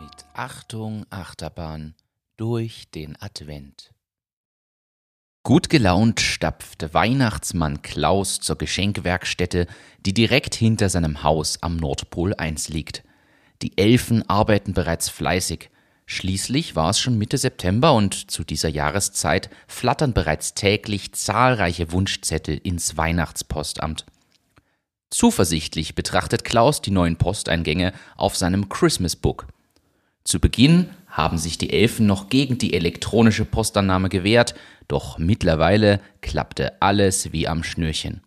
Mit Achtung, Achterbahn durch den Advent. Gut gelaunt stapfte Weihnachtsmann Klaus zur Geschenkwerkstätte, die direkt hinter seinem Haus am Nordpol 1 liegt. Die Elfen arbeiten bereits fleißig. Schließlich war es schon Mitte September und zu dieser Jahreszeit flattern bereits täglich zahlreiche Wunschzettel ins Weihnachtspostamt. Zuversichtlich betrachtet Klaus die neuen Posteingänge auf seinem Christmas Book. Zu Beginn haben sich die Elfen noch gegen die elektronische Postannahme gewehrt, doch mittlerweile klappte alles wie am Schnürchen.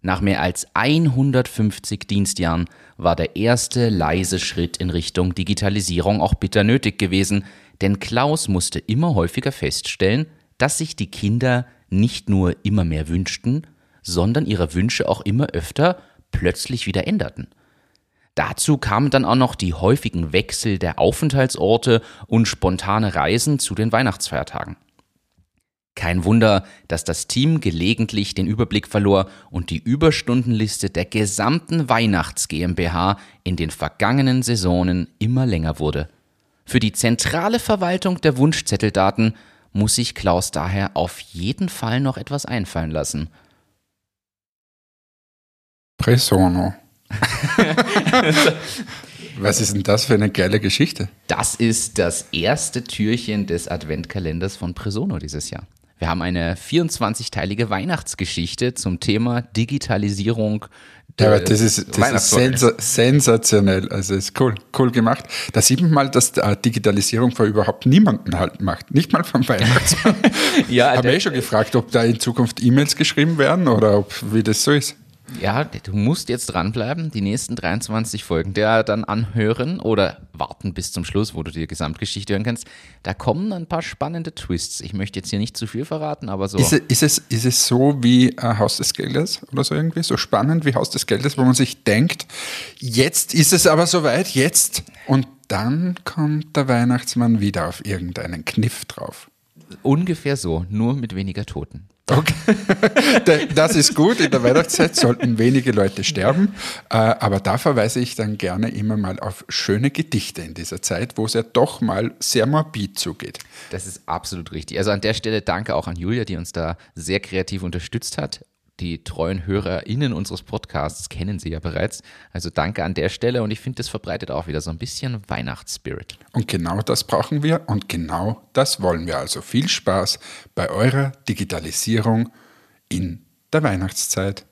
Nach mehr als 150 Dienstjahren war der erste leise Schritt in Richtung Digitalisierung auch bitter nötig gewesen, denn Klaus musste immer häufiger feststellen, dass sich die Kinder nicht nur immer mehr wünschten, sondern ihre Wünsche auch immer öfter plötzlich wieder änderten. Dazu kamen dann auch noch die häufigen Wechsel der Aufenthaltsorte und spontane Reisen zu den Weihnachtsfeiertagen. Kein Wunder, dass das Team gelegentlich den Überblick verlor und die Überstundenliste der gesamten Weihnachts GmbH in den vergangenen Saisonen immer länger wurde. Für die zentrale Verwaltung der Wunschzetteldaten muss sich Klaus daher auf jeden Fall noch etwas einfallen lassen. Presono. Was ist denn das für eine geile Geschichte? Das ist das erste Türchen des Adventkalenders von Presono dieses Jahr. Wir haben eine 24-teilige Weihnachtsgeschichte zum Thema Digitalisierung. Ja, aber das ist, das ist sensa sensationell. Also ist cool, cool gemacht. Da sieht man mal, dass Digitalisierung vor überhaupt niemanden halt macht. Nicht mal vom Weihnachtsmann. ja, Habe ich eh schon gefragt, ob da in Zukunft E-Mails geschrieben werden oder ob, wie das so ist. Ja, du musst jetzt dranbleiben, die nächsten 23 Folgen der dann anhören oder warten bis zum Schluss, wo du die Gesamtgeschichte hören kannst. Da kommen ein paar spannende Twists. Ich möchte jetzt hier nicht zu viel verraten, aber so. Ist es, ist es, ist es so wie äh, Haus des Geldes oder so irgendwie? So spannend wie Haus des Geldes, wo man sich denkt, jetzt ist es aber soweit, jetzt. Und dann kommt der Weihnachtsmann wieder auf irgendeinen Kniff drauf. Ungefähr so, nur mit weniger Toten. Okay. Das ist gut. In der Weihnachtszeit sollten wenige Leute sterben. Äh, aber da verweise ich dann gerne immer mal auf schöne Gedichte in dieser Zeit, wo es ja doch mal sehr morbid zugeht. Das ist absolut richtig. Also an der Stelle danke auch an Julia, die uns da sehr kreativ unterstützt hat die treuen HörerInnen unseres Podcasts kennen sie ja bereits. Also danke an der Stelle und ich finde, das verbreitet auch wieder so ein bisschen Weihnachtsspirit. Und genau das brauchen wir und genau das wollen wir. Also viel Spaß bei eurer Digitalisierung in der Weihnachtszeit.